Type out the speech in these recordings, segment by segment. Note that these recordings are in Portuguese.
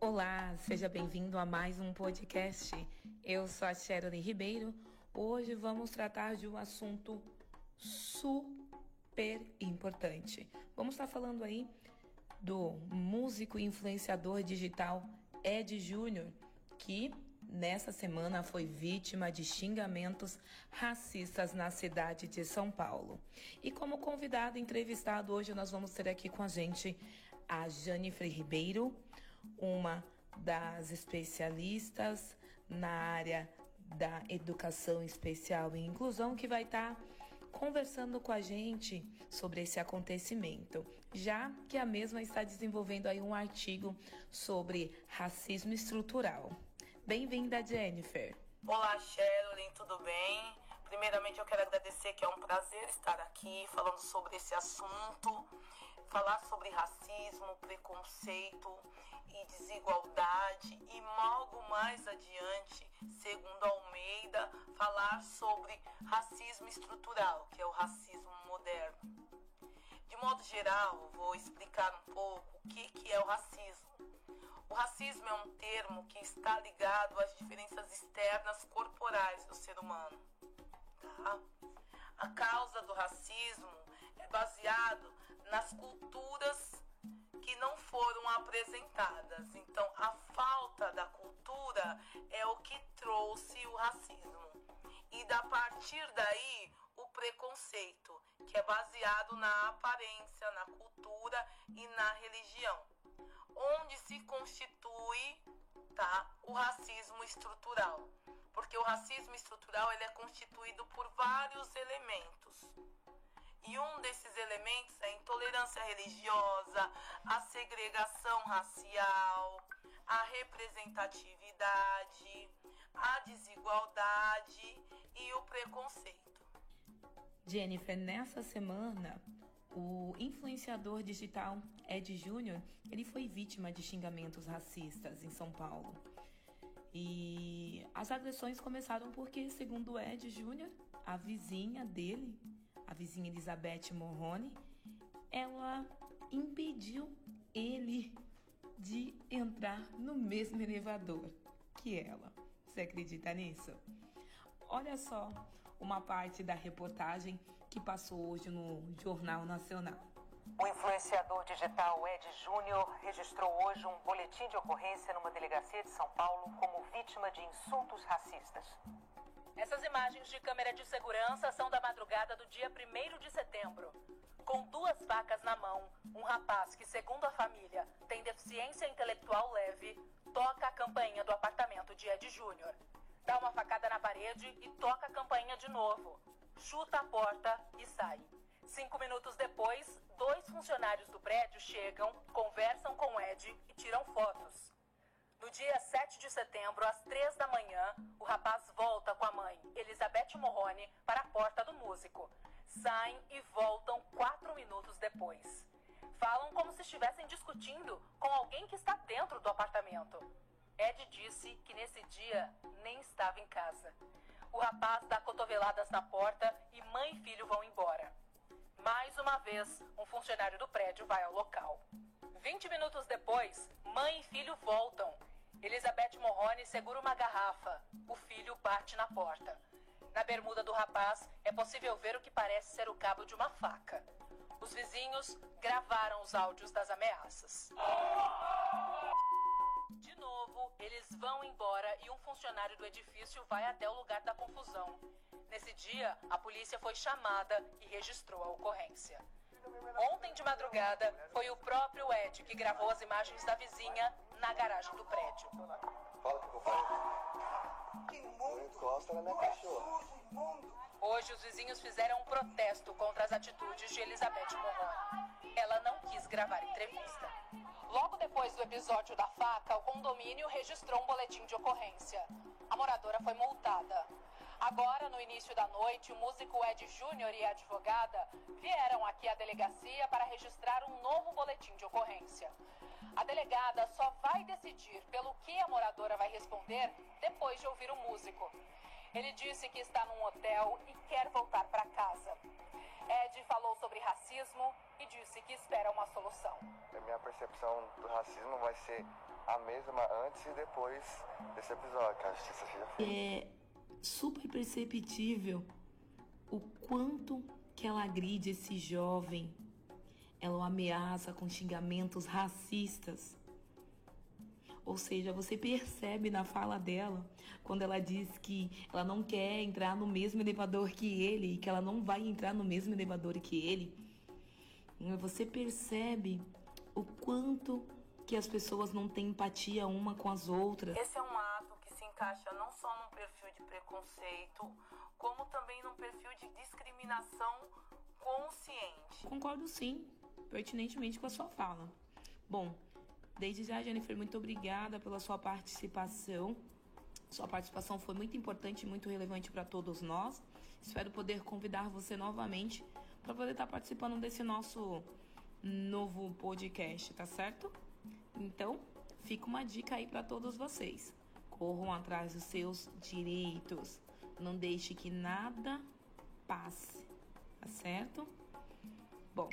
Olá, seja bem-vindo a mais um podcast. Eu sou a Shirley Ribeiro. Hoje vamos tratar de um assunto super importante. Vamos estar falando aí do músico e influenciador digital Ed Júnior, que nessa semana foi vítima de xingamentos racistas na cidade de São Paulo. E como convidado entrevistado hoje, nós vamos ter aqui com a gente a Janifer Ribeiro, uma das especialistas na área da educação especial e inclusão, que vai estar tá conversando com a gente sobre esse acontecimento, já que a mesma está desenvolvendo aí um artigo sobre racismo estrutural. Bem-vinda, Jennifer. Olá, Sherilyn, tudo bem? Primeiramente, eu quero agradecer que é um prazer estar aqui falando sobre esse assunto, falar sobre racismo, preconceito e desigualdade e logo mais adiante, segundo Almeida, falar sobre racismo estrutural, que é o racismo moderno. De modo geral, vou explicar um pouco o que, que é o racismo. O racismo é um termo que está ligado às diferenças externas corporais do ser humano. Tá? A causa do racismo é baseado nas culturas não foram apresentadas. Então, a falta da cultura é o que trouxe o racismo. E da partir daí, o preconceito, que é baseado na aparência, na cultura e na religião onde se constitui tá, o racismo estrutural. Porque o racismo estrutural ele é constituído por vários elementos. E um desses elementos é a intolerância religiosa, a segregação racial, a representatividade, a desigualdade e o preconceito. Jennifer, nessa semana o influenciador digital Ed Júnior, ele foi vítima de xingamentos racistas em São Paulo. E as agressões começaram porque, segundo Ed Júnior, a vizinha dele, a vizinha Elizabeth Morrone, ela impediu ele de entrar no mesmo elevador que ela. Você acredita nisso? Olha só uma parte da reportagem que passou hoje no Jornal Nacional. O influenciador digital Ed Júnior registrou hoje um boletim de ocorrência numa delegacia de São Paulo como vítima de insultos racistas. Essas imagens de câmera de segurança são da madrugada do dia 1 de setembro. Com duas facas na mão, um rapaz que, segundo a família, tem deficiência intelectual leve, toca a campainha do apartamento de Ed Júnior dá uma facada na parede e toca a campainha de novo. Chuta a porta e sai. Cinco minutos depois, dois funcionários do prédio chegam, conversam com Ed e tiram fotos. No dia 7 de setembro, às três da manhã, o rapaz volta com a mãe, Elizabeth Morrone, para a porta do músico. Saem e voltam quatro minutos depois. Falam como se estivessem discutindo com alguém que está dentro do apartamento. Ed disse que nesse dia nem estava em casa. O rapaz dá cotoveladas na porta e mãe e filho vão embora. Mais uma vez, um funcionário do prédio vai ao local. 20 minutos depois, mãe e filho voltam. Elizabeth Morrone segura uma garrafa. O filho bate na porta. Na bermuda do rapaz é possível ver o que parece ser o cabo de uma faca. Os vizinhos gravaram os áudios das ameaças. De novo, eles vão embora e um funcionário do edifício vai até o lugar da confusão. Nesse dia, a polícia foi chamada e registrou a ocorrência. Ontem de madrugada, foi o próprio Ed que gravou as imagens da vizinha na garagem do prédio. Fala o que eu falei. Que mundo! Encosta na minha cachorra. Hoje, os vizinhos fizeram um protesto contra as atitudes de Elizabeth Morrone. Ela não quis gravar entrevista. Logo depois do episódio da faca, o condomínio registrou um boletim de ocorrência. A moradora foi multada. Agora, no início da noite, o músico Ed Júnior e a advogada vieram aqui à delegacia para registrar um novo boletim de ocorrência. A delegada só vai decidir pelo que a moradora vai responder depois de ouvir o músico. Ele disse que está num hotel e quer voltar para casa. Ed falou sobre racismo e disse que espera uma solução. A minha percepção do racismo vai ser a mesma antes e depois desse episódio, que a justiça seja feita. Super perceptível o quanto que ela agride esse jovem. Ela o ameaça com xingamentos racistas. Ou seja, você percebe na fala dela, quando ela diz que ela não quer entrar no mesmo elevador que ele e que ela não vai entrar no mesmo elevador que ele. Você percebe o quanto que as pessoas não têm empatia uma com as outras. Esse é um encaixa não só num perfil de preconceito, como também num perfil de discriminação consciente. Concordo sim, pertinentemente com a sua fala. Bom, desde já, Jennifer, muito obrigada pela sua participação. Sua participação foi muito importante e muito relevante para todos nós. Espero poder convidar você novamente para poder estar tá participando desse nosso novo podcast, tá certo? Então, fica uma dica aí para todos vocês. Corram atrás dos seus direitos. Não deixe que nada passe, tá certo? Bom,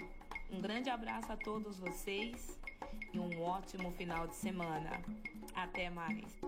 um grande abraço a todos vocês e um ótimo final de semana. Até mais.